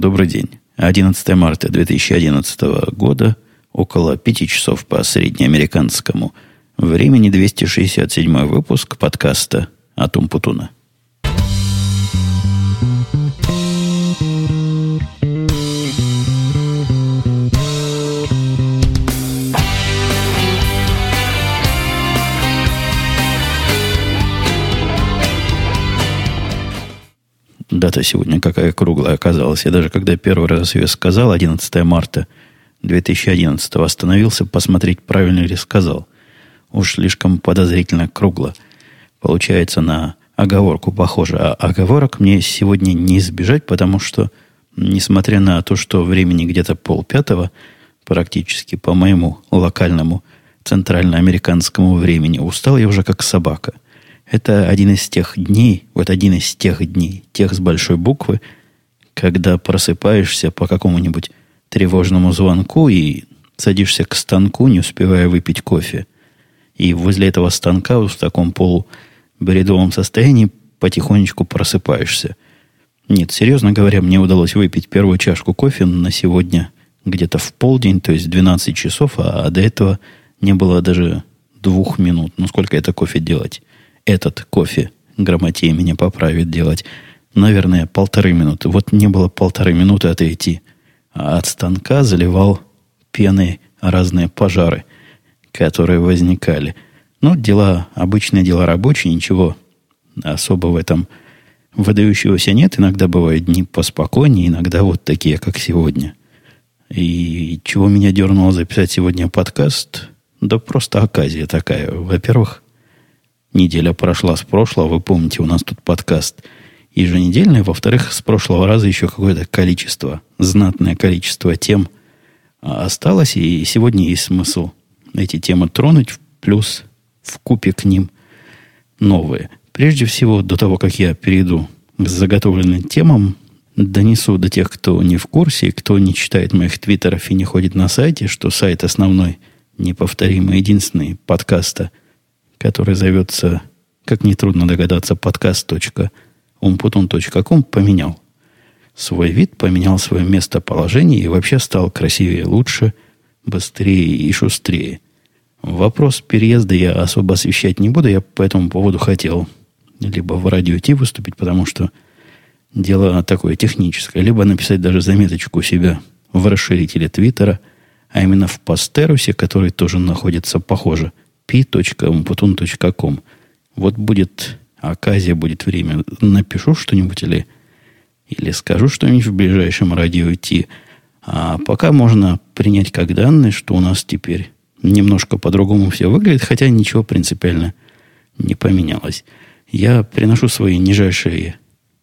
Добрый день. 11 марта 2011 года, около 5 часов по среднеамериканскому времени, 267 выпуск подкаста «Атум Путуна». Дата сегодня какая круглая оказалась. Я даже когда первый раз ее сказал, 11 марта 2011, остановился посмотреть, правильно ли сказал. Уж слишком подозрительно кругло. Получается, на оговорку похоже. А оговорок мне сегодня не избежать, потому что, несмотря на то, что времени где-то полпятого, практически по моему локальному центральноамериканскому времени, устал я уже как собака – это один из тех дней, вот один из тех дней, тех с большой буквы, когда просыпаешься по какому-нибудь тревожному звонку и садишься к станку, не успевая выпить кофе. И возле этого станка в таком полубредовом состоянии потихонечку просыпаешься. Нет, серьезно говоря, мне удалось выпить первую чашку кофе на сегодня где-то в полдень, то есть 12 часов, а до этого не было даже двух минут. Ну, сколько это кофе делать? Этот кофе, грамотей меня поправит делать, наверное, полторы минуты. Вот не было полторы минуты отойти. А от станка заливал пеной разные пожары, которые возникали. Ну, дела, обычные дела рабочие, ничего особо в этом выдающегося нет. Иногда бывают дни поспокойнее, иногда вот такие, как сегодня. И чего меня дернуло записать сегодня подкаст? Да просто оказия такая. Во-первых, Неделя прошла с прошлого. Вы помните, у нас тут подкаст еженедельный. Во-вторых, с прошлого раза еще какое-то количество, знатное количество тем а, осталось. И сегодня есть смысл эти темы тронуть, плюс в купе к ним новые. Прежде всего, до того, как я перейду к заготовленным темам, донесу до тех, кто не в курсе, кто не читает моих твиттеров и не ходит на сайте, что сайт основной, неповторимый, единственный подкаста – который зовется, как нетрудно догадаться, подкаст.умпутун.ком, поменял свой вид, поменял свое местоположение и вообще стал красивее, лучше, быстрее и шустрее. Вопрос переезда я особо освещать не буду. Я по этому поводу хотел либо в радио Ти выступить, потому что дело такое техническое, либо написать даже заметочку у себя в расширителе Твиттера, а именно в Пастерусе, который тоже находится похоже – p.umputun.com. Вот будет оказия, будет время. Напишу что-нибудь или, или скажу что-нибудь в ближайшем радио идти. А пока можно принять как данные, что у нас теперь немножко по-другому все выглядит, хотя ничего принципиально не поменялось. Я приношу свои нижайшие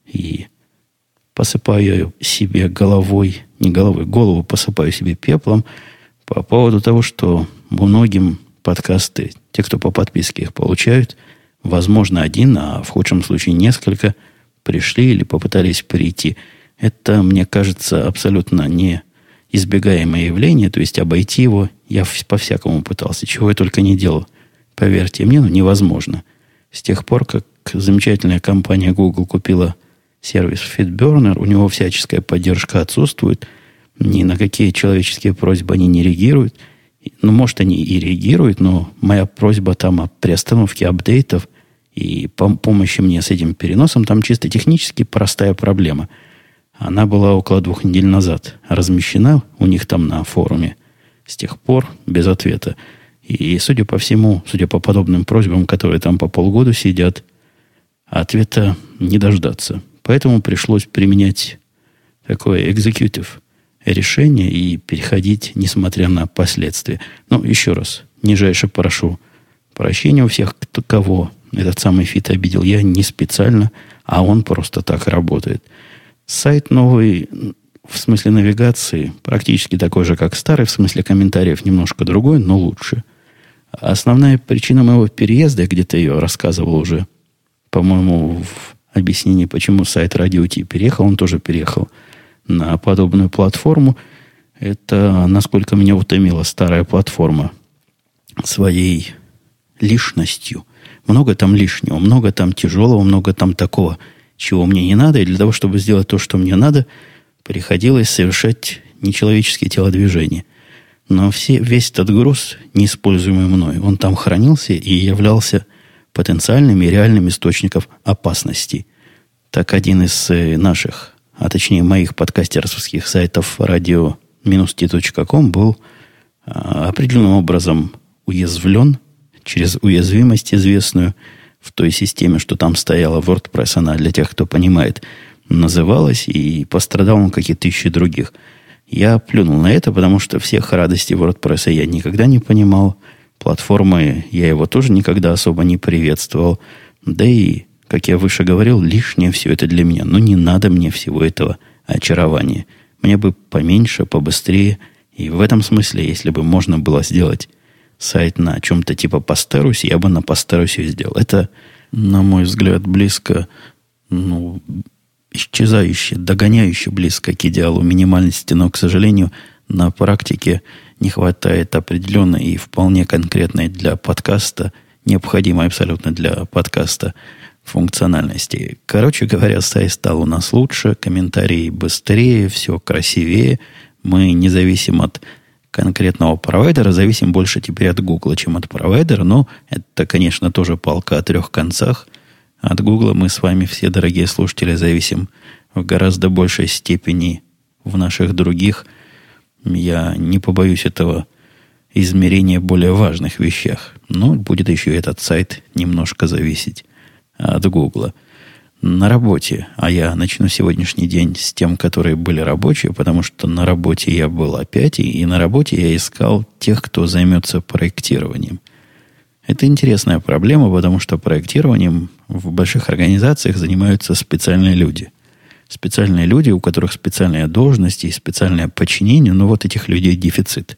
и посыпаю себе головой, не головой, голову посыпаю себе пеплом по поводу того, что многим подкасты, те, кто по подписке их получают, возможно, один, а в худшем случае несколько, пришли или попытались прийти. Это, мне кажется, абсолютно не избегаемое явление, то есть обойти его я по-всякому пытался, чего я только не делал. Поверьте мне, ну, невозможно. С тех пор, как замечательная компания Google купила сервис FitBurner, у него всяческая поддержка отсутствует, ни на какие человеческие просьбы они не реагируют – ну, может, они и реагируют, но моя просьба там о приостановке апдейтов и помощи мне с этим переносом, там чисто технически простая проблема. Она была около двух недель назад размещена у них там на форуме. С тех пор без ответа. И, судя по всему, судя по подобным просьбам, которые там по полгода сидят, ответа не дождаться. Поэтому пришлось применять такой executive решение и переходить, несмотря на последствия. Ну, еще раз, нижайше прошу прощения у всех, кто, кого этот самый feed обидел. Я не специально, а он просто так работает. Сайт новый, в смысле навигации, практически такой же, как старый, в смысле комментариев немножко другой, но лучше. Основная причина моего переезда, где-то ее рассказывал уже, по-моему, в объяснении, почему сайт Радио Ти переехал, он тоже переехал – на подобную платформу. Это, насколько меня утомила старая платформа своей лишностью. Много там лишнего, много там тяжелого, много там такого, чего мне не надо. И для того, чтобы сделать то, что мне надо, приходилось совершать нечеловеческие телодвижения. Но все, весь этот груз, неиспользуемый мной, он там хранился и являлся потенциальным и реальным источником опасности. Так один из э, наших, а точнее моих подкастерских сайтов radio-t.com был а, определенным образом уязвлен через уязвимость известную в той системе, что там стояла WordPress, она для тех, кто понимает, называлась, и пострадал он, как и тысячи других. Я плюнул на это, потому что всех радостей WordPress я никогда не понимал. Платформы я его тоже никогда особо не приветствовал. Да и, как я выше говорил, лишнее все это для меня. Но не надо мне всего этого очарования. Мне бы поменьше, побыстрее. И в этом смысле, если бы можно было сделать сайт на чем-то типа Пастерусе, я бы на Пастерусе сделал. Это, на мой взгляд, близко, ну, исчезающе, догоняюще близко к идеалу минимальности, но, к сожалению, на практике не хватает определенной и вполне конкретной для подкаста, необходимой абсолютно для подкаста функциональности. Короче говоря, сайт стал у нас лучше, комментарии быстрее, все красивее. Мы независим от конкретного провайдера, зависим больше теперь от Гугла, чем от провайдера, но это, конечно, тоже палка о трех концах. От Гугла мы с вами все, дорогие слушатели, зависим в гораздо большей степени в наших других, я не побоюсь этого измерения более важных вещах. Но будет еще этот сайт немножко зависеть от Гугла на работе, а я начну сегодняшний день с тем, которые были рабочие, потому что на работе я был опять, и на работе я искал тех, кто займется проектированием. Это интересная проблема, потому что проектированием в больших организациях занимаются специальные люди. Специальные люди, у которых специальные должности и специальное подчинение, но вот этих людей дефицит.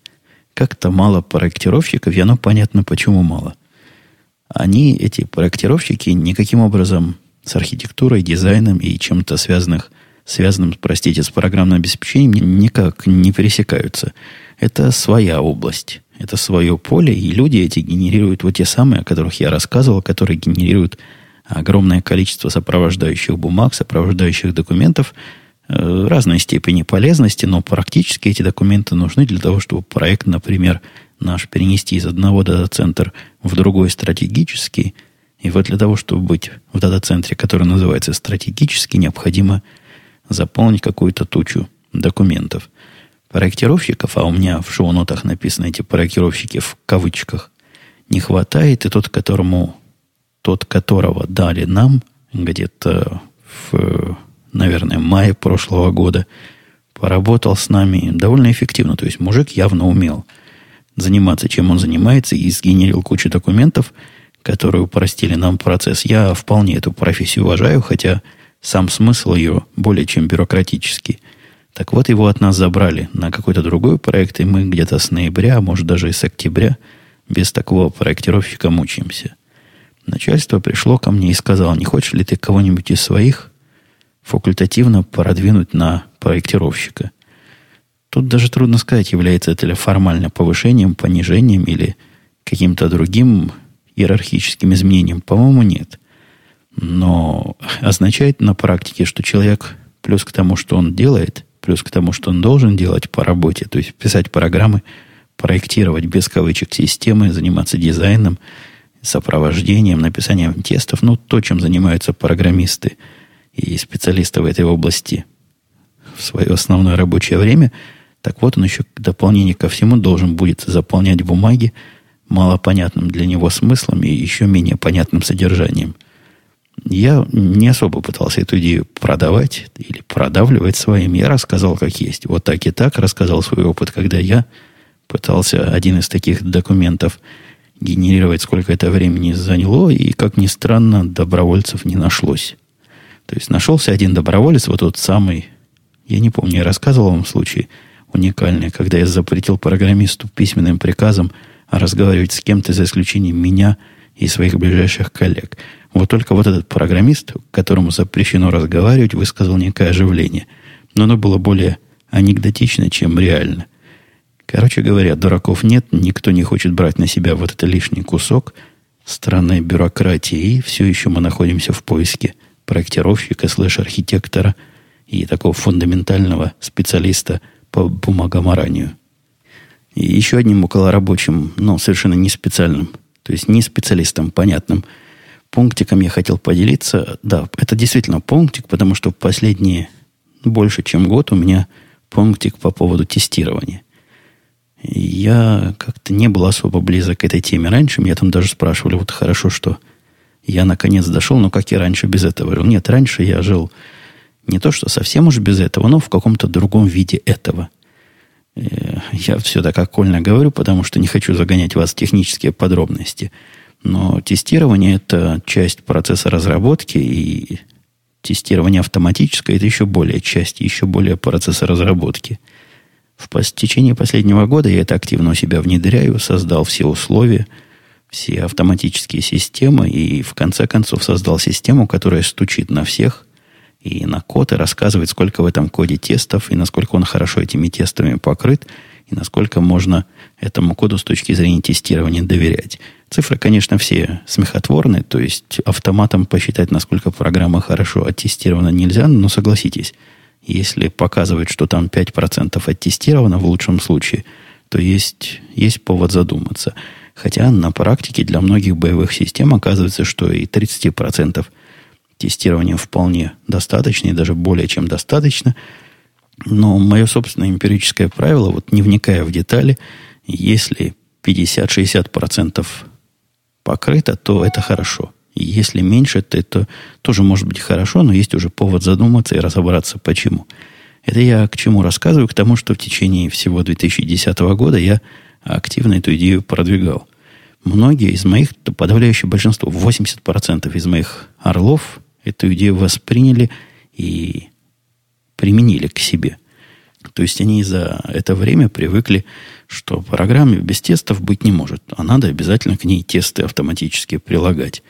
Как-то мало проектировщиков, и оно понятно, почему мало. Они, эти проектировщики, никаким образом с архитектурой, дизайном и чем-то связанных, связанным, простите, с программным обеспечением никак не пересекаются. Это своя область, это свое поле, и люди эти генерируют вот те самые, о которых я рассказывал, которые генерируют огромное количество сопровождающих бумаг, сопровождающих документов э, разной степени полезности, но практически эти документы нужны для того, чтобы проект, например, наш перенести из одного дата-центра в другой стратегический – и вот для того, чтобы быть в дата-центре, который называется стратегически, необходимо заполнить какую-то тучу документов. Проектировщиков, а у меня в шоу-нотах написаны эти проектировщики в кавычках, не хватает, и тот, которому, тот, которого дали нам где-то в, наверное, мае прошлого года, поработал с нами довольно эффективно. То есть мужик явно умел заниматься, чем он занимается, и сгенерил кучу документов – которые упростили нам процесс. Я вполне эту профессию уважаю, хотя сам смысл ее более чем бюрократический. Так вот, его от нас забрали на какой-то другой проект, и мы где-то с ноября, а может даже и с октября без такого проектировщика мучаемся. Начальство пришло ко мне и сказало, не хочешь ли ты кого-нибудь из своих факультативно продвинуть на проектировщика? Тут даже трудно сказать, является это ли формально повышением, понижением или каким-то другим иерархическим изменениям? По-моему, нет. Но означает на практике, что человек плюс к тому, что он делает, плюс к тому, что он должен делать по работе, то есть писать программы, проектировать без кавычек системы, заниматься дизайном, сопровождением, написанием тестов, ну, то, чем занимаются программисты и специалисты в этой области в свое основное рабочее время, так вот он еще в дополнение ко всему должен будет заполнять бумаги, малопонятным для него смыслом и еще менее понятным содержанием. Я не особо пытался эту идею продавать или продавливать своим. Я рассказал, как есть. Вот так и так рассказал свой опыт, когда я пытался один из таких документов генерировать, сколько это времени заняло, и, как ни странно, добровольцев не нашлось. То есть нашелся один доброволец, вот тот самый, я не помню, я рассказывал вам случай уникальный, когда я запретил программисту письменным приказом – разговаривать с кем-то за исключением меня и своих ближайших коллег. Вот только вот этот программист, которому запрещено разговаривать, высказал некое оживление. Но оно было более анекдотично, чем реально. Короче говоря, дураков нет, никто не хочет брать на себя вот этот лишний кусок странной бюрократии, и все еще мы находимся в поиске проектировщика слэш-архитектора и такого фундаментального специалиста по бумагоморанию. И еще одним околорабочим, но совершенно не специальным, то есть не специалистом, понятным пунктиком я хотел поделиться. Да, это действительно пунктик, потому что последние больше, чем год у меня пунктик по поводу тестирования. Я как-то не был особо близок к этой теме раньше. Меня там даже спрашивали, вот хорошо, что я наконец дошел, но как я раньше без этого жил? Нет, раньше я жил не то, что совсем уж без этого, но в каком-то другом виде этого. Э, я все так окольно говорю, потому что не хочу загонять вас в технические подробности. Но тестирование – это часть процесса разработки, и тестирование автоматическое – это еще более часть, еще более процесса разработки. В течение последнего года я это активно у себя внедряю, создал все условия, все автоматические системы, и в конце концов создал систему, которая стучит на всех – и на код, и рассказывает, сколько в этом коде тестов, и насколько он хорошо этими тестами покрыт, и насколько можно этому коду с точки зрения тестирования доверять. Цифры, конечно, все смехотворные, то есть автоматом посчитать, насколько программа хорошо оттестирована, нельзя, но согласитесь, если показывает, что там 5% оттестировано в лучшем случае, то есть, есть повод задуматься. Хотя на практике для многих боевых систем оказывается, что и 30% тестирования вполне достаточно, и даже более чем достаточно. Но мое собственное эмпирическое правило, вот не вникая в детали, если 50-60% покрыто, то это хорошо. Если меньше, то это тоже может быть хорошо, но есть уже повод задуматься и разобраться, почему. Это я к чему рассказываю? К тому, что в течение всего 2010 года я активно эту идею продвигал. Многие из моих, подавляющее большинство, 80% из моих орлов эту идею восприняли и применили к себе. То есть они за это время привыкли, что программе без тестов быть не может, а надо обязательно к ней тесты автоматически прилагать.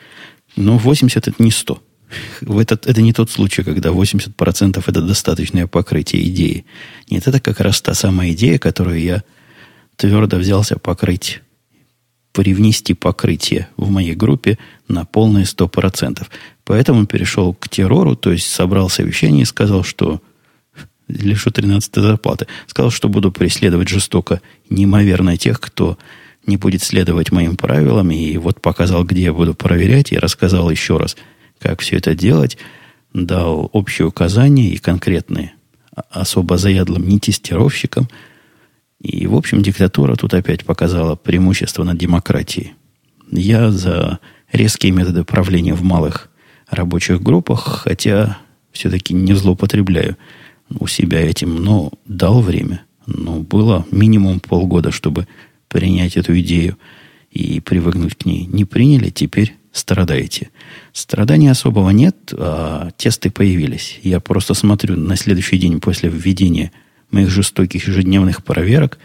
Но 80 это не 100. В этот, это не тот случай, когда 80% это достаточное покрытие идеи. Нет, это как раз та самая идея, которую я твердо взялся покрыть привнести покрытие в моей группе на полные 100%. Поэтому перешел к террору, то есть собрал совещание и сказал, что лишу 13 зарплаты. Сказал, что буду преследовать жестоко неимоверно тех, кто не будет следовать моим правилам. И вот показал, где я буду проверять, и рассказал еще раз, как все это делать. Дал общие указания и конкретные особо заядлым нетестировщикам – и, в общем, диктатура тут опять показала преимущество над демократией. Я за резкие методы правления в малых рабочих группах, хотя все-таки не злоупотребляю у себя этим, но дал время. Но было минимум полгода, чтобы принять эту идею и привыкнуть к ней. Не приняли, теперь страдаете. Страдания особого нет, а тесты появились. Я просто смотрю на следующий день после введения – моих жестоких ежедневных проверок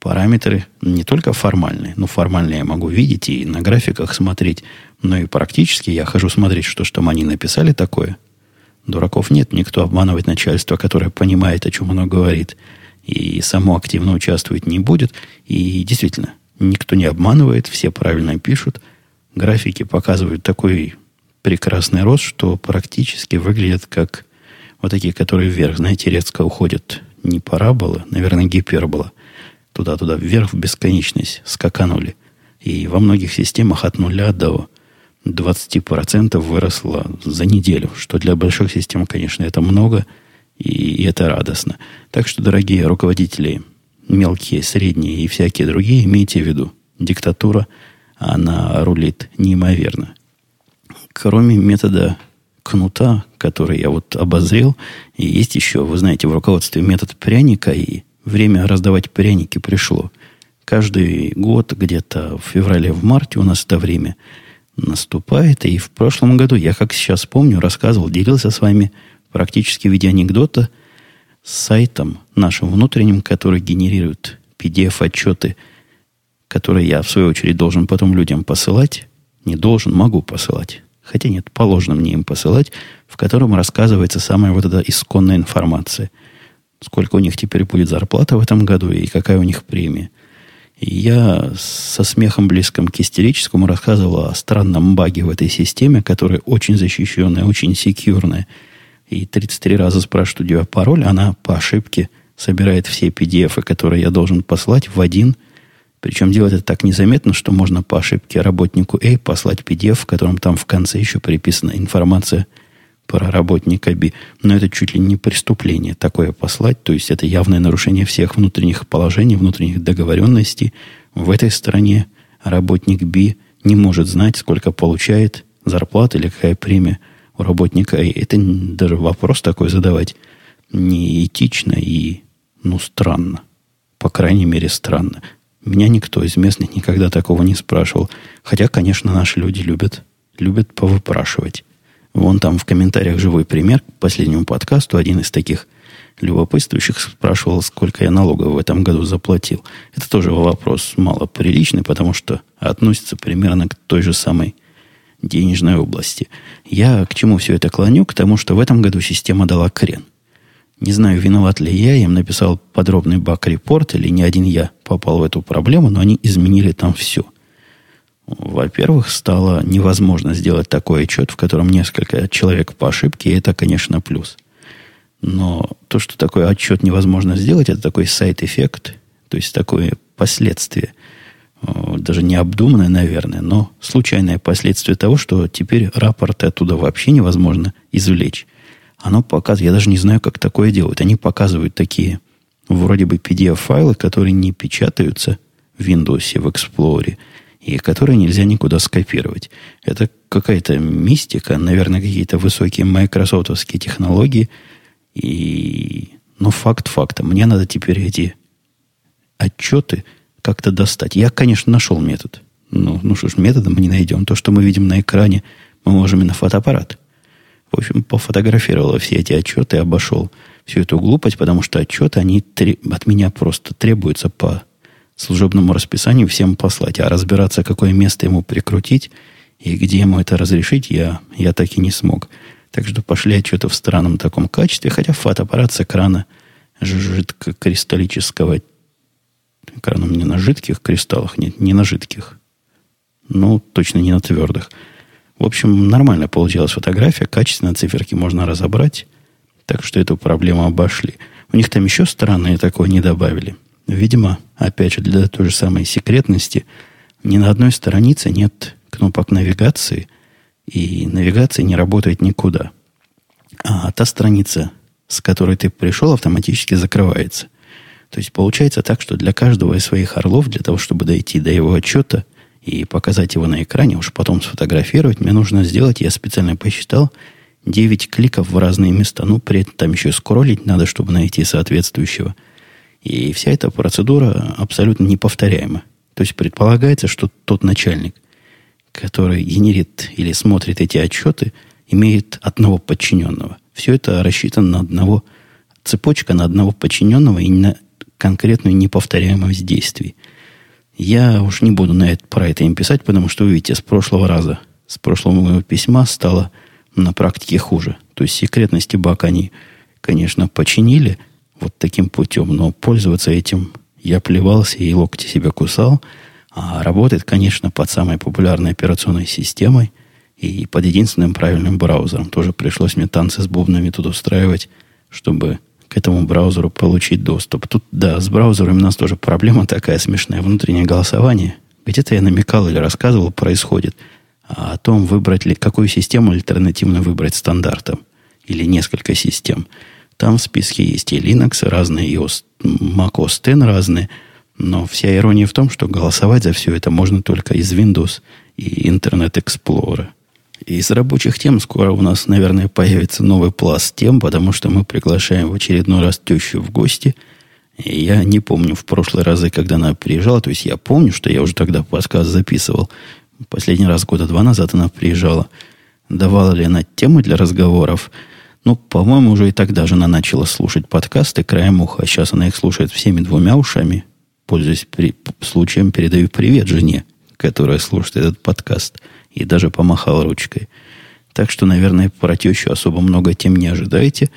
параметры не только формальные, но формальные я могу видеть и на графиках смотреть, но и практически я хожу смотреть, что что там они написали такое. Дураков нет, никто обманывать начальство, которое понимает, о чем оно говорит, и само активно участвовать не будет. И действительно, никто не обманывает, все правильно пишут. Графики показывают такой прекрасный рост, что практически выглядят как вот такие, которые вверх, знаете, резко уходят не парабола, наверное, гипербола, туда-туда вверх в бесконечность скаканули. И во многих системах от нуля до 20% выросло за неделю, что для больших систем, конечно, это много, и это радостно. Так что, дорогие руководители, мелкие, средние и всякие другие, имейте в виду, диктатура, она рулит неимоверно. Кроме метода кнута, который я вот обозрел. И есть еще, вы знаете, в руководстве метод пряника, и время раздавать пряники пришло. Каждый год, где-то в феврале, в марте у нас это время наступает. И в прошлом году, я как сейчас помню, рассказывал, делился с вами практически в виде анекдота с сайтом нашим внутренним, который генерирует PDF-отчеты, которые я, в свою очередь, должен потом людям посылать. Не должен, могу посылать хотя нет, положено мне им посылать, в котором рассказывается самая вот эта исконная информация. Сколько у них теперь будет зарплата в этом году и какая у них премия. И я со смехом близким к истерическому рассказывал о странном баге в этой системе, которая очень защищенная, очень секьюрная. и 33 раза спрашивает у тебя пароль, она по ошибке собирает все PDF, которые я должен послать в один. Причем делает это так незаметно, что можно по ошибке работнику A послать PDF, в котором там в конце еще приписана информация про работника B. Но это чуть ли не преступление такое послать. То есть это явное нарушение всех внутренних положений, внутренних договоренностей. В этой стране работник B не может знать, сколько получает зарплата или какая премия у работника. И это даже вопрос такой задавать неэтично и, ну, странно. По крайней мере, странно. Меня никто из местных никогда такого не спрашивал. Хотя, конечно, наши люди любят, любят повыпрашивать. Вон там в комментариях живой пример к последнему подкасту. Один из таких любопытствующих спрашивал, сколько я налогов в этом году заплатил. Это тоже вопрос мало приличный, потому что относится примерно к той же самой денежной области. Я к чему все это клоню? К тому, что в этом году система дала крен. Не знаю, виноват ли я, я им написал подробный баг-репорт, или не один я попал в эту проблему, но они изменили там все. Во-первых, стало невозможно сделать такой отчет, в котором несколько человек по ошибке, и это, конечно, плюс. Но то, что такой отчет невозможно сделать, это такой сайт-эффект, то есть такое последствие – Э, даже не обдуманное, наверное, но случайное последствие того, что теперь рапорты оттуда вообще невозможно извлечь. Оно показывает, я даже не знаю, как такое делают. Они показывают такие вроде бы PDF-файлы, которые не печатаются в Windows, в Explorer, и которые нельзя никуда скопировать. Это какая-то мистика, наверное, какие-то высокие майкрософтовские технологии. И... Но факт фактом. Мне надо теперь эти отчеты – как-то достать. Я, конечно, нашел метод. Ну, ну что ж, методом мы не найдем. То, что мы видим на экране, мы можем и на фотоаппарат. В общем, пофотографировал все эти отчеты, обошел всю эту глупость, потому что отчеты, они от меня просто требуются по служебному расписанию всем послать. А разбираться, какое место ему прикрутить и где ему это разрешить, я, я так и не смог. Так что пошли отчеты в странном таком качестве, хотя фотоаппарат с экрана жидкокристаллического Экраном не на жидких кристаллах, нет, не на жидких. Ну, точно не на твердых. В общем, нормально получилась фотография, качественно циферки можно разобрать, так что эту проблему обошли. У них там еще странное такое не добавили. Видимо, опять же, для той же самой секретности, ни на одной странице нет кнопок навигации, и навигация не работает никуда. А та страница, с которой ты пришел, автоматически закрывается – то есть получается так, что для каждого из своих орлов, для того, чтобы дойти до его отчета и показать его на экране, уж потом сфотографировать, мне нужно сделать, я специально посчитал, 9 кликов в разные места. Ну, при этом там еще скроллить надо, чтобы найти соответствующего. И вся эта процедура абсолютно неповторяема. То есть предполагается, что тот начальник, который генерит или смотрит эти отчеты, имеет одного подчиненного. Все это рассчитано на одного цепочка на одного подчиненного и на конкретную неповторяемость действий. Я уж не буду на это, про это им писать, потому что, вы видите, с прошлого раза, с прошлого моего письма стало на практике хуже. То есть секретности баг они, конечно, починили вот таким путем, но пользоваться этим я плевался и локти себя кусал. А работает, конечно, под самой популярной операционной системой и под единственным правильным браузером. Тоже пришлось мне танцы с бубнами тут устраивать, чтобы к этому браузеру получить доступ. Тут, да, с браузером у нас тоже проблема такая смешная. Внутреннее голосование. Где-то я намекал или рассказывал, происходит. А о том, выбрать ли, какую систему альтернативно выбрать стандартом. Или несколько систем. Там в списке есть и Linux разные, и Mac OS X разные. Но вся ирония в том, что голосовать за все это можно только из Windows и Internet Explorer. Из рабочих тем скоро у нас, наверное, появится новый пласт тем, потому что мы приглашаем в очередной раз тещу в гости. И я не помню в прошлые разы, когда она приезжала. То есть я помню, что я уже тогда подкаст записывал. Последний раз года два назад она приезжала. Давала ли она темы для разговоров? Ну, по-моему, уже и тогда же она начала слушать подкасты краем уха. Сейчас она их слушает всеми двумя ушами. Пользуясь при... случаем, передаю привет жене, которая слушает этот подкаст – и даже помахал ручкой. Так что, наверное, про тещу особо много тем не ожидаете.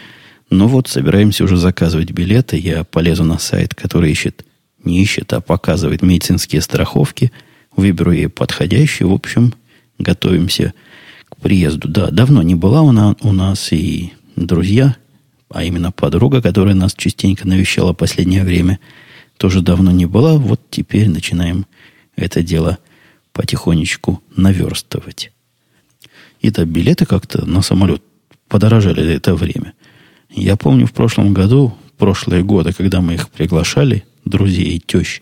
Но вот собираемся уже заказывать билеты. Я полезу на сайт, который ищет, не ищет, а показывает медицинские страховки. Выберу ей подходящую. В общем, готовимся к приезду. Да, давно не была она у нас, и друзья, а именно подруга, которая нас частенько навещала последнее время, тоже давно не была. Вот теперь начинаем это дело потихонечку наверстывать. И да, билеты как-то на самолет подорожали за это время. Я помню в прошлом году, прошлые годы, когда мы их приглашали, друзей и тещ,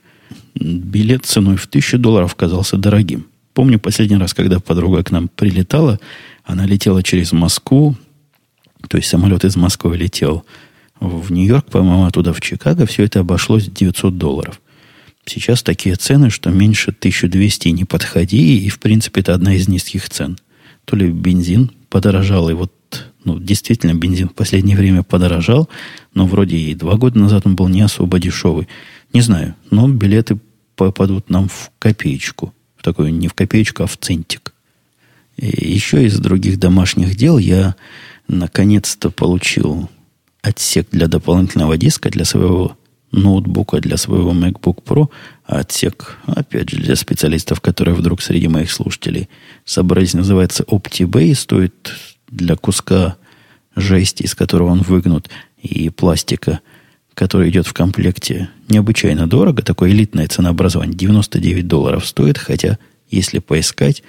билет ценой в тысячу долларов казался дорогим. Помню последний раз, когда подруга к нам прилетала, она летела через Москву, то есть самолет из Москвы летел в Нью-Йорк, по-моему, оттуда в Чикаго, все это обошлось 900 долларов. Сейчас такие цены, что меньше 1200 не подходи, и, в принципе, это одна из низких цен. То ли бензин подорожал, и вот, ну, действительно, бензин в последнее время подорожал, но вроде и два года назад он был не особо дешевый. Не знаю, но билеты попадут нам в копеечку. В такую, не в копеечку, а в центик. И еще из других домашних дел я наконец-то получил отсек для дополнительного диска для своего ноутбука, для своего MacBook Pro. А отсек, опять же, для специалистов, которые вдруг среди моих слушателей собрались, называется OptiBay. Стоит для куска жести, из которого он выгнут, и пластика, который идет в комплекте, необычайно дорого. Такое элитное ценообразование. 99 долларов стоит, хотя, если поискать,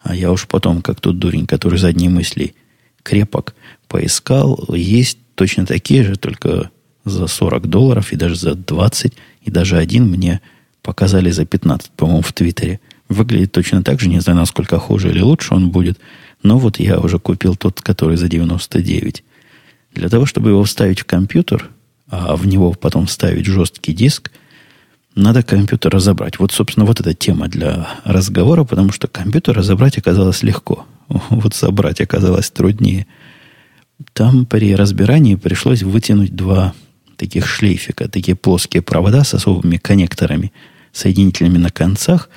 а я уж потом, как тот дурень, который задние мысли крепок, поискал, есть точно такие же, только за 40 долларов и даже за 20, и даже один мне показали за 15, по-моему, в Твиттере. Выглядит точно так же, не знаю, насколько хуже или лучше он будет, но вот я уже купил тот, который за 99. Для того, чтобы его вставить в компьютер, а в него потом вставить жесткий диск, надо компьютер разобрать. Вот, собственно, вот эта тема для разговора, потому что компьютер разобрать оказалось легко. Вот собрать оказалось труднее. Там при разбирании пришлось вытянуть два таких шлейфика, такие плоские провода с особыми коннекторами, соединителями на концах.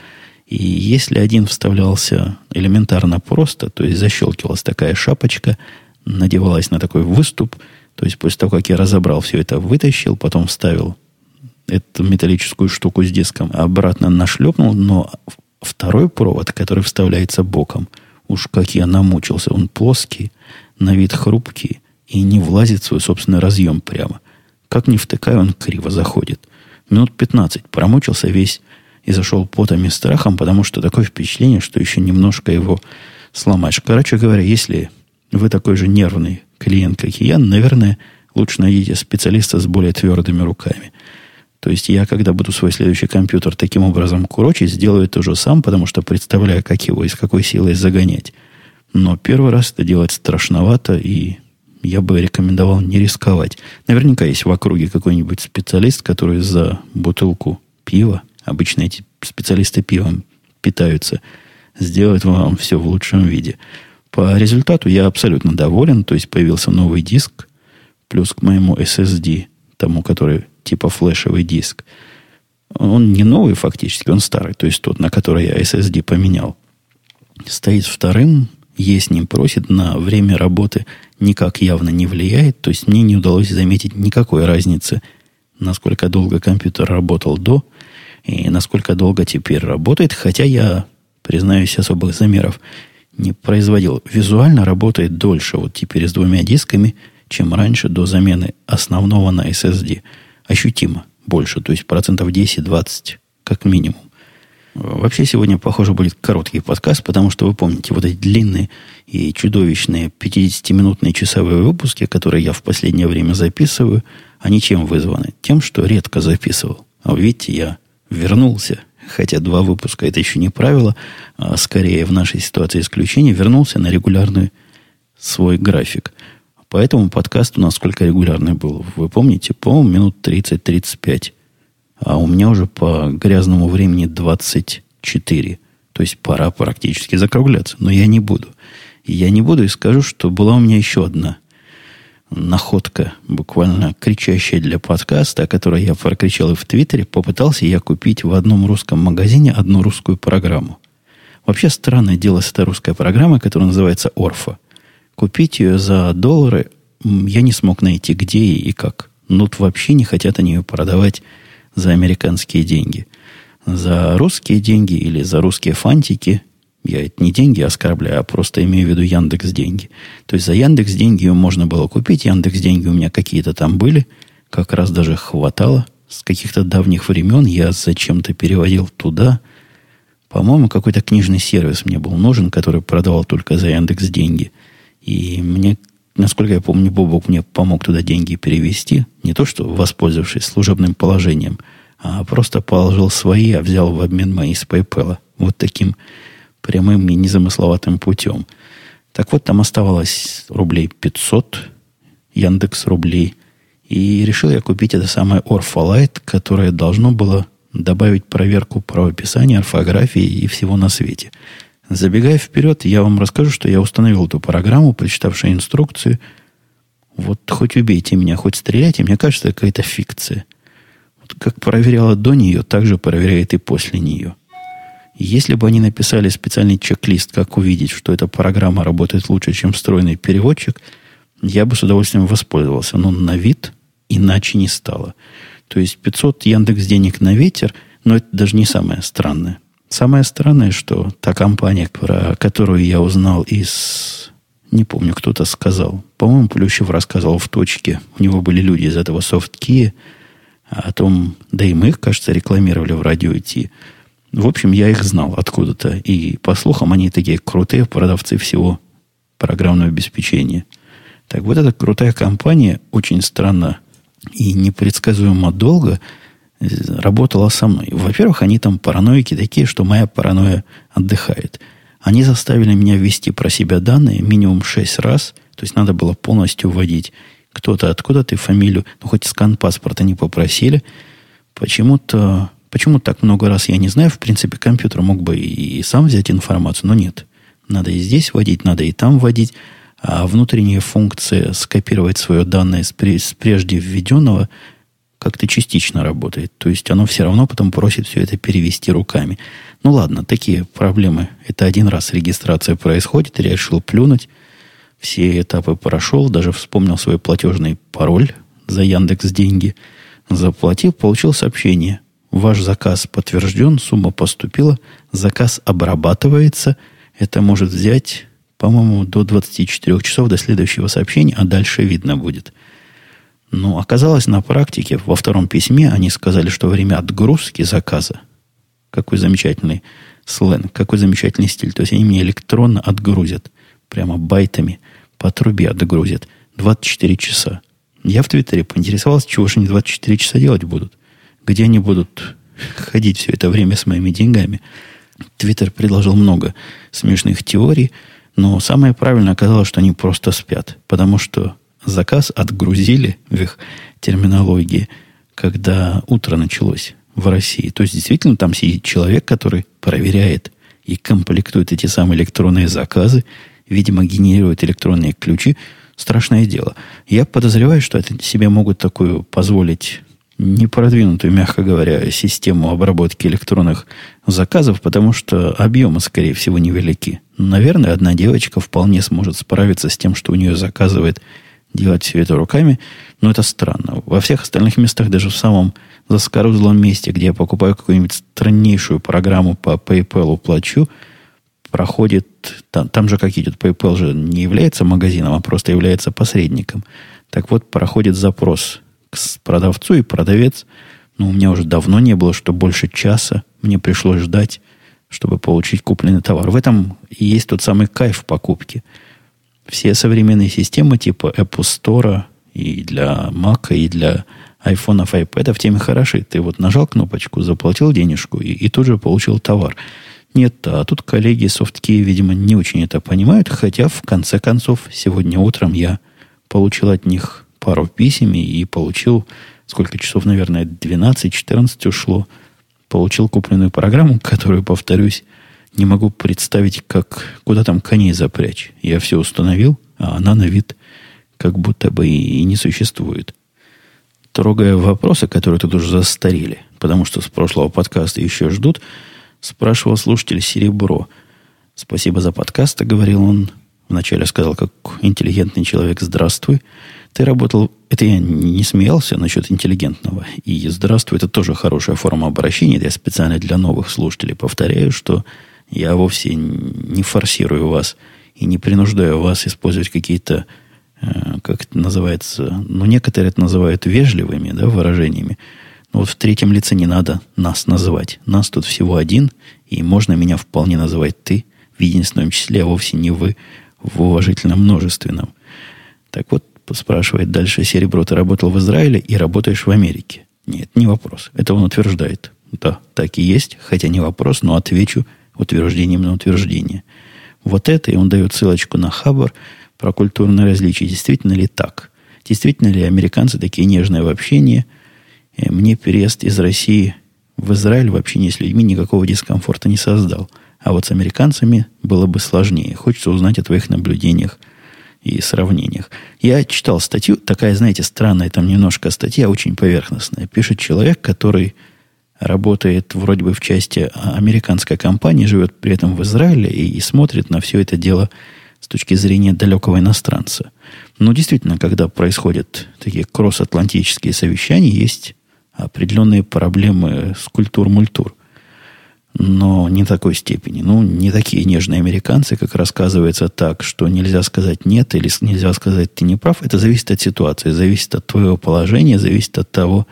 И если один вставлялся элементарно просто, то есть защелкивалась такая шапочка, надевалась на такой выступ, то есть после того, как я разобрал все это, вытащил, потом вставил эту металлическую штуку с диском, обратно нашлепнул, но второй провод, который вставляется боком, уж как я намучился, он плоский, на вид хрупкий и не влазит в свой собственный разъем прямо – как ни втыкаю, он криво заходит. Минут 15 промучился весь и зашел потом и страхом, потому что такое впечатление, что еще немножко его сломаешь. Короче говоря, если вы такой же нервный клиент, как и я, наверное, лучше найдите специалиста с более твердыми руками. То есть я, когда буду свой следующий компьютер таким образом курочить, сделаю это уже сам, потому что представляю, как его и с какой силой загонять. Но первый раз это делать страшновато и я бы рекомендовал не рисковать. Наверняка есть в округе какой-нибудь специалист, который за бутылку пива, обычно эти специалисты пивом питаются, сделает вам все в лучшем виде. По результату я абсолютно доволен, то есть появился новый диск, плюс к моему SSD, тому, который типа флешевый диск. Он не новый фактически, он старый, то есть тот, на который я SSD поменял. Стоит вторым, есть с ним просит, на время работы никак явно не влияет. То есть мне не удалось заметить никакой разницы, насколько долго компьютер работал до и насколько долго теперь работает. Хотя я, признаюсь, особых замеров не производил. Визуально работает дольше вот теперь с двумя дисками, чем раньше до замены основного на SSD. Ощутимо больше, то есть процентов 10-20 как минимум. Вообще сегодня, похоже, будет короткий подкаст, потому что вы помните вот эти длинные и чудовищные 50-минутные часовые выпуски, которые я в последнее время записываю, они чем вызваны? Тем, что редко записывал. А видите, я вернулся, хотя два выпуска это еще не правило, а скорее в нашей ситуации исключение, вернулся на регулярный свой график. Поэтому подкаст у нас сколько регулярный был? Вы помните? По-моему, минут 30-35 а у меня уже по грязному времени 24. То есть пора практически закругляться. Но я не буду. Я не буду и скажу, что была у меня еще одна находка, буквально кричащая для подкаста, о которой я прокричал и в Твиттере. Попытался я купить в одном русском магазине одну русскую программу. Вообще странное дело с этой русской программой, которая называется Орфа. Купить ее за доллары я не смог найти, где и как. Ну, вообще не хотят они ее продавать за американские деньги. За русские деньги или за русские фантики Я это не деньги оскорбляю, а просто имею в виду Яндекс деньги. То есть за Яндекс деньги можно было купить. Яндекс деньги у меня какие-то там были. Как раз даже хватало. С каких-то давних времен я зачем-то переводил туда. По-моему, какой-то книжный сервис мне был нужен, который продавал только за Яндекс деньги. И мне, насколько я помню, Бобок мне помог туда деньги перевести. Не то, что воспользовавшись служебным положением, а просто положил свои, а взял в обмен мои с PayPal. Вот таким прямым и незамысловатым путем. Так вот, там оставалось рублей 500, Яндекс рублей. И решил я купить это самое Orphalite, которое должно было добавить проверку правописания, орфографии и всего на свете. Забегая вперед, я вам расскажу, что я установил эту программу, прочитавшую инструкцию. Вот хоть убейте меня, хоть стреляйте, мне кажется, это какая-то фикция. Вот как проверяла до нее, так же проверяет и после нее. Если бы они написали специальный чек-лист, как увидеть, что эта программа работает лучше, чем встроенный переводчик, я бы с удовольствием воспользовался. Но на вид иначе не стало. То есть 500 Яндекс денег на ветер, но это даже не самое странное. Самое странное, что та компания, про которую я узнал из... Не помню, кто-то сказал. По-моему, Плющев рассказывал в точке. У него были люди из этого софткия. О том, да и мы их, кажется, рекламировали в радио идти. В общем, я их знал откуда-то. И, по слухам, они такие крутые продавцы всего программного обеспечения. Так вот, эта крутая компания очень странно и непредсказуемо долго э, работала со мной. Во-первых, они там параноики такие, что моя паранойя отдыхает. Они заставили меня ввести про себя данные минимум шесть раз. То есть надо было полностью вводить кто-то откуда ты фамилию, ну хоть скан паспорта не попросили. Почему-то Почему так много раз, я не знаю. В принципе, компьютер мог бы и, сам взять информацию, но нет. Надо и здесь вводить, надо и там вводить. А внутренняя функция скопировать свое данное с, прежде введенного как-то частично работает. То есть оно все равно потом просит все это перевести руками. Ну ладно, такие проблемы. Это один раз регистрация происходит, решил плюнуть. Все этапы прошел, даже вспомнил свой платежный пароль за Яндекс деньги. Заплатил, получил сообщение – Ваш заказ подтвержден, сумма поступила, заказ обрабатывается. Это может взять, по-моему, до 24 часов до следующего сообщения, а дальше видно будет. Но оказалось на практике, во втором письме они сказали, что время отгрузки заказа, какой замечательный сленг, какой замечательный стиль. То есть они мне электронно отгрузят, прямо байтами по трубе отгрузят 24 часа. Я в Твиттере поинтересовался, чего же они 24 часа делать будут где они будут ходить все это время с моими деньгами. Твиттер предложил много смешных теорий, но самое правильное оказалось, что они просто спят, потому что заказ отгрузили в их терминологии, когда утро началось в России. То есть, действительно, там сидит человек, который проверяет и комплектует эти самые электронные заказы, видимо, генерирует электронные ключи. Страшное дело. Я подозреваю, что это себе могут такую позволить непродвинутую, мягко говоря, систему обработки электронных заказов, потому что объемы, скорее всего, невелики. Наверное, одна девочка вполне сможет справиться с тем, что у нее заказывает делать все это руками, но это странно. Во всех остальных местах, даже в самом заскорузлом месте, где я покупаю какую-нибудь страннейшую программу по PayPal, плачу, проходит, там, там же как идет, PayPal же не является магазином, а просто является посредником. Так вот, проходит запрос к продавцу, и продавец, ну, у меня уже давно не было, что больше часа мне пришлось ждать, чтобы получить купленный товар. В этом и есть тот самый кайф покупки. Все современные системы типа Apple Store и для Mac, и для iPhone, iPad в теме хороши. Ты вот нажал кнопочку, заплатил денежку и, и тут же получил товар. Нет, а тут коллеги софтки, видимо, не очень это понимают, хотя в конце концов сегодня утром я получил от них пару писем и получил, сколько часов, наверное, 12-14 ушло, получил купленную программу, которую, повторюсь, не могу представить, как, куда там коней запрячь. Я все установил, а она на вид как будто бы и не существует. Трогая вопросы, которые тут уже застарели, потому что с прошлого подкаста еще ждут, спрашивал слушатель Серебро. Спасибо за подкаст, говорил он. Вначале сказал, как интеллигентный человек, здравствуй. Ты работал... Это я не смеялся насчет интеллигентного. И здравствуй, это тоже хорошая форма обращения. Я специально для новых слушателей повторяю, что Я вовсе не форсирую вас и не принуждаю вас использовать какие-то, э, как это называется, ну, некоторые это называют вежливыми да, выражениями. Но вот в третьем лице не надо нас называть. Нас тут всего один, и можно меня вполне называть ты в единственном числе, а вовсе не вы в уважительном множественном. Так вот, спрашивает дальше Серебро, ты работал в Израиле и работаешь в Америке? Нет, не вопрос. Это он утверждает. Да, так и есть, хотя не вопрос, но отвечу утверждением на утверждение. Вот это, и он дает ссылочку на Хабар про культурные различия. Действительно ли так? Действительно ли американцы такие нежные в общении? И мне переезд из России в Израиль в общении с людьми никакого дискомфорта не создал. А вот с американцами было бы сложнее. Хочется узнать о твоих наблюдениях и сравнениях. Я читал статью, такая, знаете, странная там немножко статья, очень поверхностная. Пишет человек, который работает вроде бы в части американской компании, живет при этом в Израиле и, и смотрит на все это дело с точки зрения далекого иностранца. Но действительно, когда происходят такие кросс-атлантические совещания, есть определенные проблемы с культур-мультур но не такой степени. Ну, не такие нежные американцы, как рассказывается так, что нельзя сказать нет или нельзя сказать ты не прав. Это зависит от ситуации, зависит от твоего положения, зависит от того,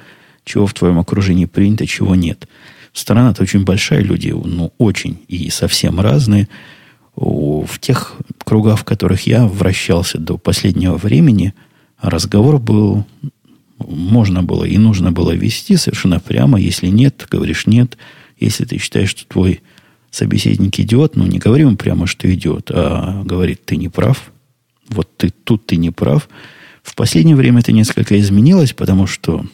чего в твоем окружении принято, чего нет. Страна-то очень большая, люди, ну, очень и совсем разные. В тех кругах, в которых я вращался до последнего времени, разговор был, можно было и нужно было вести совершенно прямо. Если нет, говоришь нет – если ты считаешь, что твой собеседник идиот, ну, не говори ему прямо, что идиот, а говорит, ты не прав. Вот ты тут ты не прав. В последнее время это несколько изменилось, потому что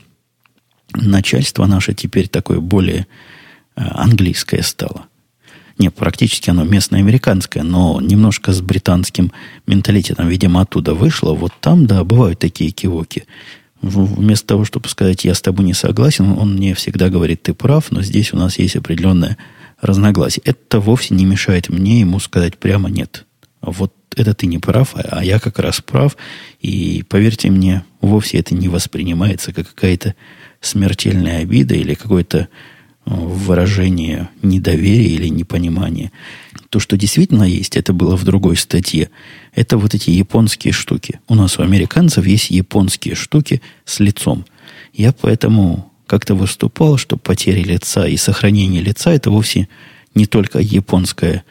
начальство наше теперь такое более а, английское стало. Не, практически оно местное американское, но немножко с британским менталитетом, видимо, оттуда вышло. Вот там, да, бывают такие кивоки вместо того, чтобы сказать, я с тобой не согласен, он мне всегда говорит, ты прав, но здесь у нас есть определенное разногласие. Это вовсе не мешает мне ему сказать прямо нет. Вот это ты не прав, а я как раз прав. И поверьте мне, вовсе это не воспринимается как какая-то смертельная обида или какое-то выражение недоверия или непонимания. То, что действительно есть, это было в другой статье. Это вот эти японские штуки. У нас у американцев есть японские штуки с лицом. Я поэтому как-то выступал, что потеря лица и сохранение лица это вовсе не только японская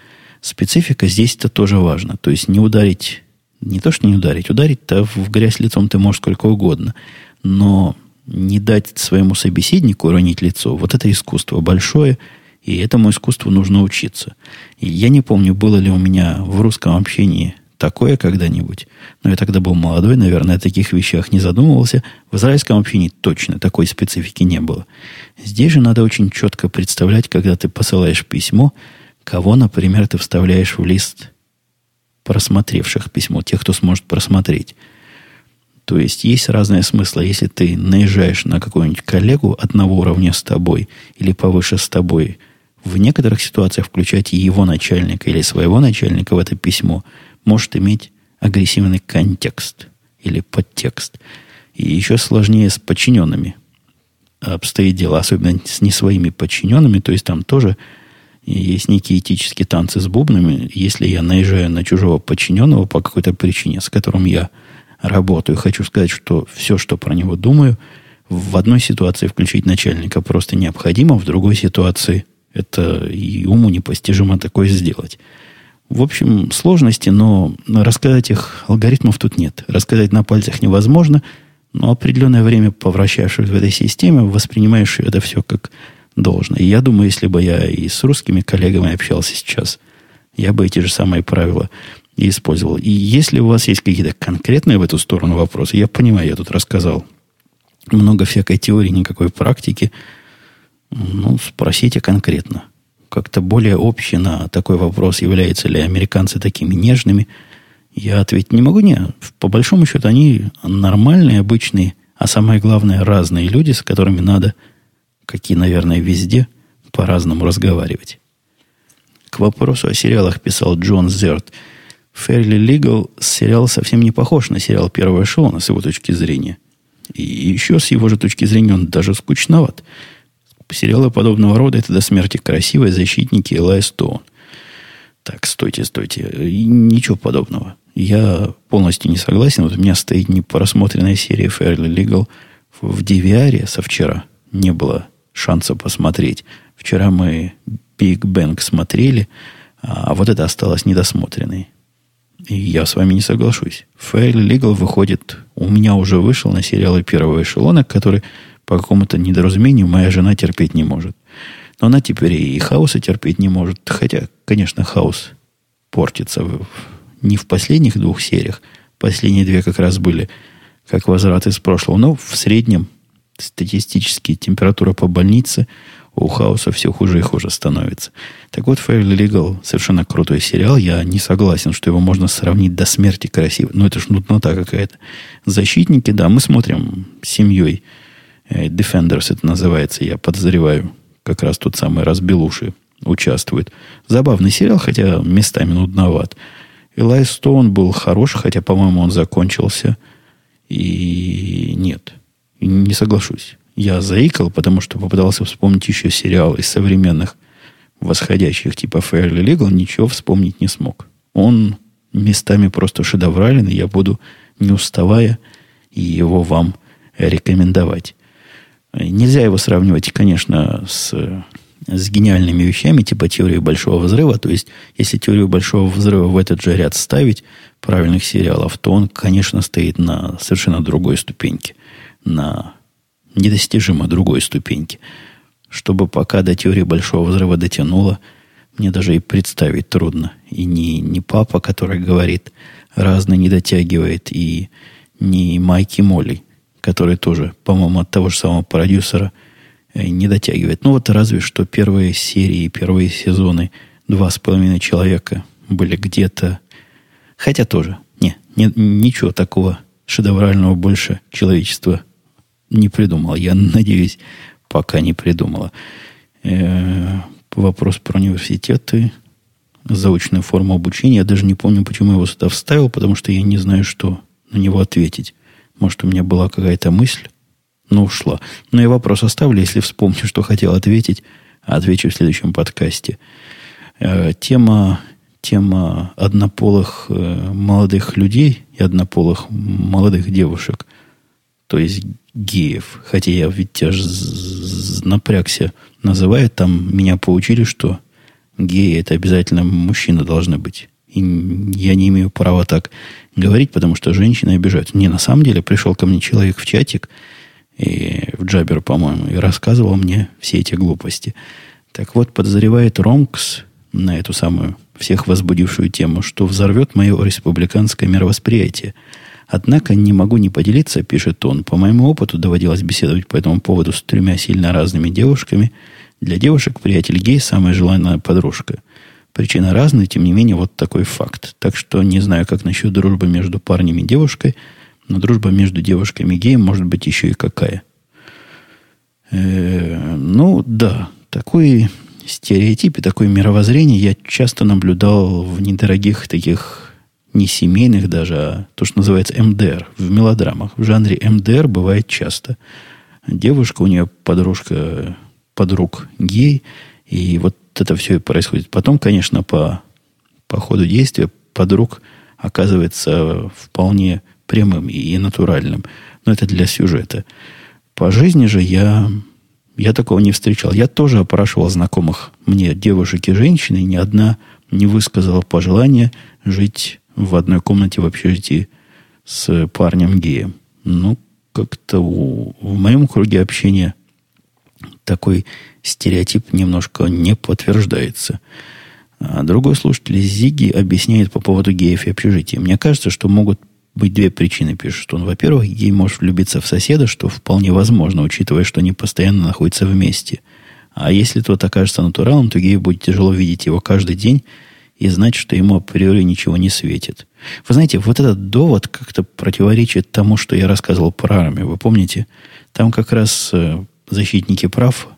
специфика, здесь это тоже важно. То есть не ударить, не то что не ударить, ударить-то в грязь лицом ты можешь сколько угодно, но не дать своему собеседнику уронить лицо, вот это искусство большое, и этому искусству нужно учиться. И я не помню, было ли у меня в русском общении такое когда-нибудь, но я тогда был молодой, наверное, о таких вещах не задумывался. В израильском общении точно такой специфики не было. Здесь же надо очень четко представлять, когда ты посылаешь письмо, кого, например, ты вставляешь в лист просмотревших письмо, тех, кто сможет просмотреть. То есть есть разные смыслы. Если ты наезжаешь на какого-нибудь коллегу одного уровня с тобой или повыше с тобой, в некоторых ситуациях включать его начальника или своего начальника в это письмо может иметь агрессивный контекст или подтекст. И еще сложнее с подчиненными обстоит дело, особенно с не своими подчиненными, то есть там тоже есть некие этические танцы с бубнами. Если я наезжаю на чужого подчиненного по какой-то причине, с которым я работаю. Хочу сказать, что все, что про него думаю, в одной ситуации включить начальника просто необходимо, в другой ситуации это и уму непостижимо такое сделать. В общем, сложности, но рассказать их алгоритмов тут нет. Рассказать на пальцах невозможно, но определенное время, повращавшись в этой системе, воспринимаешь это все как должно. И я думаю, если бы я и с русскими коллегами общался сейчас, я бы эти же самые правила и использовал. И если у вас есть какие-то конкретные в эту сторону вопросы, я понимаю, я тут рассказал много всякой теории, никакой практики, ну, спросите конкретно. Как-то более общий на такой вопрос, являются ли американцы такими нежными, я ответить не могу. Нет, по большому счету они нормальные, обычные, а самое главное, разные люди, с которыми надо, какие, наверное, везде, по-разному разговаривать. К вопросу о сериалах писал Джон Зерт – Fairly Legal сериал совсем не похож на сериал первого эшелона с его точки зрения. И еще с его же точки зрения он даже скучноват. Сериалы подобного рода это до смерти красивые защитники Элай Стоун. Так, стойте, стойте. Ничего подобного. Я полностью не согласен. Вот у меня стоит непросмотренная серия Fairly Legal в DVR со вчера. Не было шанса посмотреть. Вчера мы Big Bang смотрели, а вот это осталось недосмотренной. И я с вами не соглашусь. Fairly Legal выходит, у меня уже вышел на сериалы первого эшелона, который по какому-то недоразумению моя жена терпеть не может. Но она теперь и хаоса терпеть не может. Хотя, конечно, хаос портится в, не в последних двух сериях. Последние две как раз были как возврат из прошлого. Но в среднем статистически температура по больнице у хаоса все хуже и хуже становится. Так вот, Fairly Legal совершенно крутой сериал. Я не согласен, что его можно сравнить до смерти красиво. Но это ж нуднота какая-то. Защитники, да, мы смотрим с семьей. Э, Defenders это называется, я подозреваю как раз тот самый Разбелуши участвует. Забавный сериал, хотя местами нудноват. Элай Стоун был хорош, хотя, по-моему, он закончился. И нет, не соглашусь. Я заикал, потому что попытался вспомнить еще сериал из современных восходящих, типа Fairly Legal, ничего вспомнить не смог. Он местами просто шедеврален, и я буду, не уставая, его вам рекомендовать. Нельзя его сравнивать, конечно, с, с гениальными вещами, типа теории Большого Взрыва. То есть, если теорию Большого Взрыва в этот же ряд ставить правильных сериалов, то он, конечно, стоит на совершенно другой ступеньке. На недостижимо другой ступеньке. Чтобы пока до теории Большого Взрыва дотянуло, мне даже и представить трудно. И не, не папа, который говорит, разное не дотягивает, и не Майки Молли, который тоже, по-моему, от того же самого продюсера э, не дотягивает. Ну вот разве что первые серии, первые сезоны «Два с половиной человека» были где-то... Хотя тоже, не, не, ничего такого шедеврального больше человечество не придумало. Я надеюсь, пока не придумала. Э, вопрос про университеты, заочную форму обучения. Я даже не помню, почему я его сюда вставил, потому что я не знаю, что на него ответить. Может, у меня была какая-то мысль, но ушла. Но я вопрос оставлю, если вспомню, что хотел ответить, отвечу в следующем подкасте. Э, тема, тема однополых э, молодых людей и однополых молодых девушек, то есть геев. Хотя я ведь аж напрягся называют, там меня поучили, что геи это обязательно мужчина должны быть. И я не имею права так говорить, потому что женщины обижаются. Не, на самом деле пришел ко мне человек в чатик, и, в Джабер, по-моему, и рассказывал мне все эти глупости. Так вот, подозревает Ромкс на эту самую всех возбудившую тему, что взорвет мое республиканское мировосприятие. Однако не могу не поделиться, пишет он. По моему опыту доводилось беседовать по этому поводу с тремя сильно разными девушками. Для девушек приятель гей – самая желанная подружка – Причины разные, тем не менее, вот такой факт. Так что не знаю, как насчет дружбы между парнем и девушкой, но дружба между девушками и геем может быть еще и какая. Э, ну, да, такой стереотип и такое мировоззрение я часто наблюдал в недорогих таких не семейных даже, а то, что называется МДР, в мелодрамах. В жанре МДР бывает часто. Девушка, у нее подружка, подруг гей, и вот это все и происходит. Потом, конечно, по, по ходу действия подруг оказывается вполне прямым и натуральным. Но это для сюжета. По жизни же я, я такого не встречал. Я тоже опрашивал знакомых мне девушек и женщин, и ни одна не высказала пожелания жить в одной комнате в общежитии с парнем геем. Ну, как-то в моем круге общения такой стереотип немножко не подтверждается. А другой слушатель Зиги объясняет по поводу геев и общежития. Мне кажется, что могут быть две причины, пишет он. Во-первых, гей может влюбиться в соседа, что вполне возможно, учитывая, что они постоянно находятся вместе. А если тот окажется натуралом, то гею будет тяжело видеть его каждый день и знать, что ему априори ничего не светит. Вы знаете, вот этот довод как-то противоречит тому, что я рассказывал про армию. Вы помните? Там как раз э, защитники прав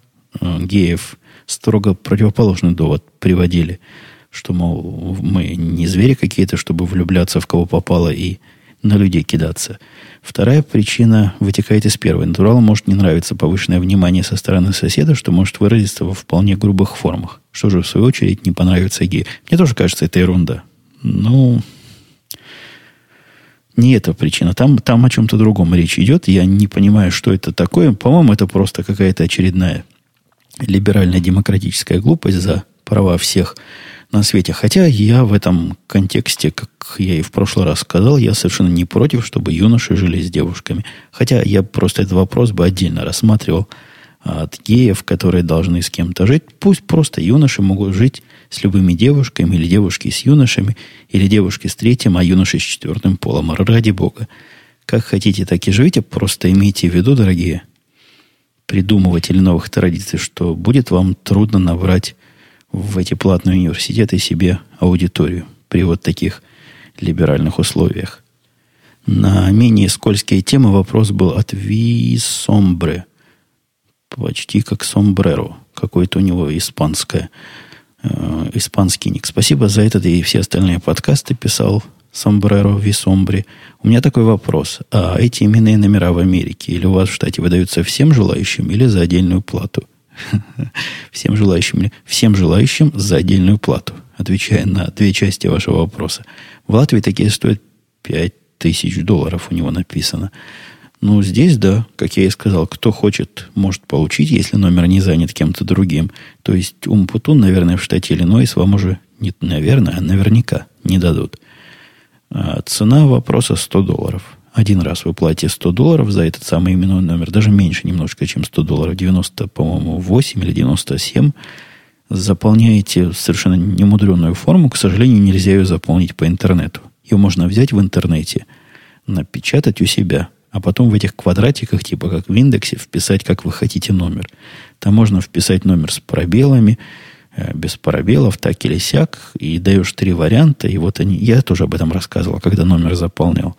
геев строго противоположный довод приводили, что, мол, мы не звери какие-то, чтобы влюбляться в кого попало и на людей кидаться. Вторая причина вытекает из первой. Натуралу может не нравиться повышенное внимание со стороны соседа, что может выразиться во вполне грубых формах. Что же, в свою очередь, не понравится гею. Мне тоже кажется, это ерунда. Ну, не эта причина. Там, там о чем-то другом речь идет. Я не понимаю, что это такое. По-моему, это просто какая-то очередная либеральная демократическая глупость за права всех на свете. Хотя я в этом контексте, как я и в прошлый раз сказал, я совершенно не против, чтобы юноши жили с девушками. Хотя я просто этот вопрос бы отдельно рассматривал от геев, которые должны с кем-то жить. Пусть просто юноши могут жить с любыми девушками, или девушки с юношами, или девушки с третьим, а юноши с четвертым полом. Ради Бога. Как хотите, так и живите. Просто имейте в виду, дорогие придумыватели новых традиций, что будет вам трудно набрать в эти платные университеты себе аудиторию при вот таких либеральных условиях. На менее скользкие темы вопрос был от Ви Сомбре. Почти как сомбреро. Какое-то у него испанское, э, испанский ник. Спасибо за этот и все остальные подкасты писал Сомбреро, Висомбри. У меня такой вопрос. А эти именные номера в Америке или у вас в штате выдаются всем желающим или за отдельную плату? Всем желающим, всем желающим за отдельную плату. Отвечая на две части вашего вопроса. В Латвии такие стоят 5 тысяч долларов, у него написано. Ну, здесь, да, как я и сказал, кто хочет, может получить, если номер не занят кем-то другим. То есть Умпутун, наверное, в штате Иллинойс вам уже, не наверное, а наверняка не дадут. А цена вопроса 100 долларов. Один раз вы платите 100 долларов за этот самый именной номер, даже меньше немножко, чем 100 долларов, 90, по-моему, 8 или 97. Заполняете совершенно немудренную форму. К сожалению, нельзя ее заполнить по интернету. Ее можно взять в интернете, напечатать у себя, а потом в этих квадратиках, типа как в индексе, вписать, как вы хотите номер. Там можно вписать номер с пробелами, без пробелов, так или сяк, и даешь три варианта, и вот они, я тоже об этом рассказывал, когда номер заполнял,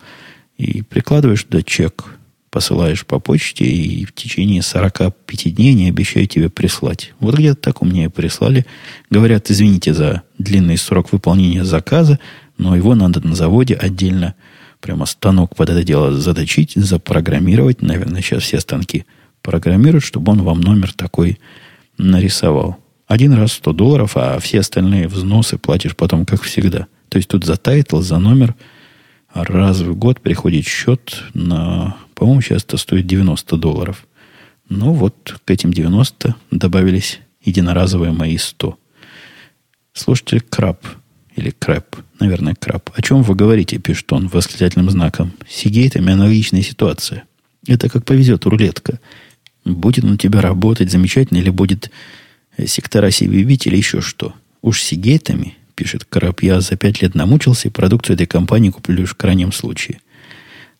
и прикладываешь туда чек, посылаешь по почте, и в течение 45 дней они обещают тебе прислать. Вот где-то так у меня и прислали. Говорят, извините за длинный срок выполнения заказа, но его надо на заводе отдельно прямо станок под это дело заточить, запрограммировать. Наверное, сейчас все станки программируют, чтобы он вам номер такой нарисовал. Один раз 100 долларов, а все остальные взносы платишь потом, как всегда. То есть тут за title, за номер раз в год приходит счет на, по-моему, сейчас это стоит 90 долларов. Ну вот, к этим 90 добавились единоразовые мои 100. Слушатель Краб, или Крэп, наверное, Краб. О чем вы говорите, пишет он восклицательным знаком. С сигейтами аналогичная ситуация. Это как повезет рулетка. Будет у тебя работать замечательно или будет сектора бить или еще что. Уж сигейтами, пишет Краб, я за пять лет намучился, и продукцию этой компании куплю лишь в крайнем случае.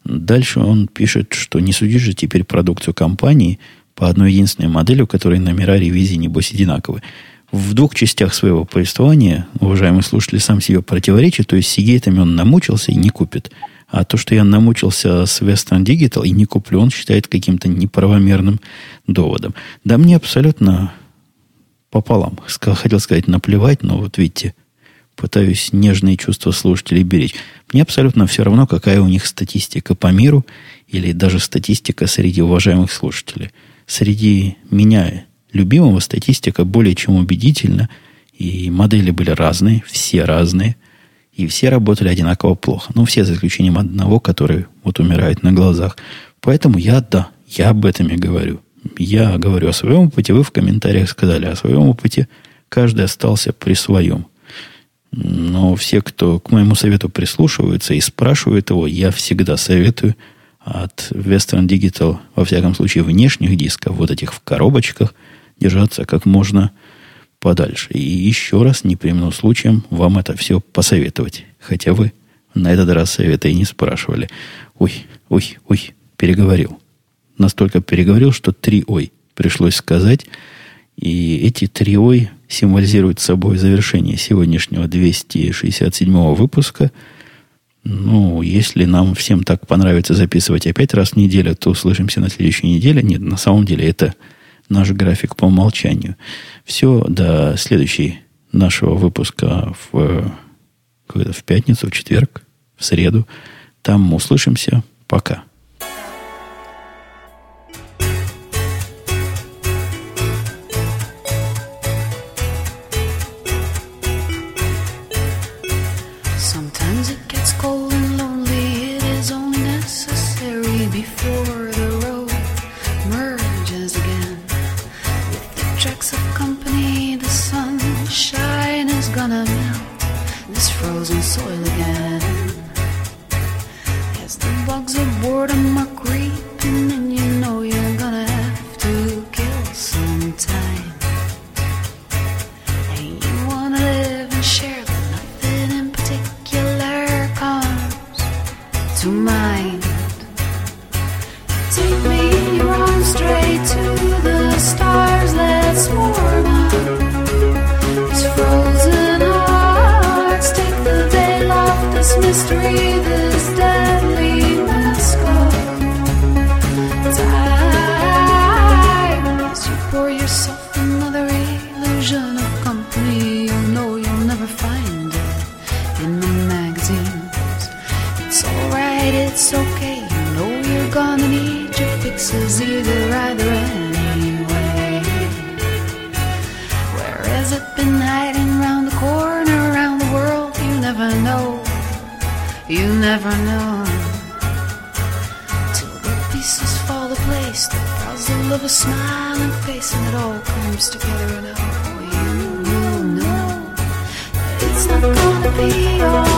Дальше он пишет, что не судишь же теперь продукцию компании по одной единственной модели, у которой номера ревизии, небось, одинаковые. В двух частях своего повествования, уважаемый слушатель, сам себе противоречит, то есть сигейтами он намучился и не купит. А то, что я намучился с Western Digital и не куплю, он считает каким-то неправомерным доводом. Да мне абсолютно пополам. Хотел сказать наплевать, но вот видите, пытаюсь нежные чувства слушателей беречь. Мне абсолютно все равно, какая у них статистика по миру или даже статистика среди уважаемых слушателей. Среди меня, любимого, статистика более чем убедительна, и модели были разные, все разные, и все работали одинаково плохо. Ну, все за исключением одного, который вот умирает на глазах. Поэтому я, да, я об этом и говорю. Я говорю о своем опыте, вы в комментариях сказали о своем опыте. Каждый остался при своем. Но все, кто к моему совету прислушиваются и спрашивают его, я всегда советую от Western Digital, во всяком случае, внешних дисков, вот этих в коробочках, держаться как можно подальше. И еще раз, не примену случаем, вам это все посоветовать. Хотя вы на этот раз совета и не спрашивали. Ой, ой, ой, переговорил настолько переговорил, что три ой пришлось сказать. И эти три ой символизируют собой завершение сегодняшнего 267-го выпуска. Ну, если нам всем так понравится записывать опять раз в неделю, то услышимся на следующей неделе. Нет, на самом деле это наш график по умолчанию. Все, до следующей нашего выпуска в, в пятницу, в четверг, в среду. Там услышимся. Пока. never know. Till the pieces fall into place, the puzzle of a smiling face, and it all comes together. And oh, you will know it's not gonna be all.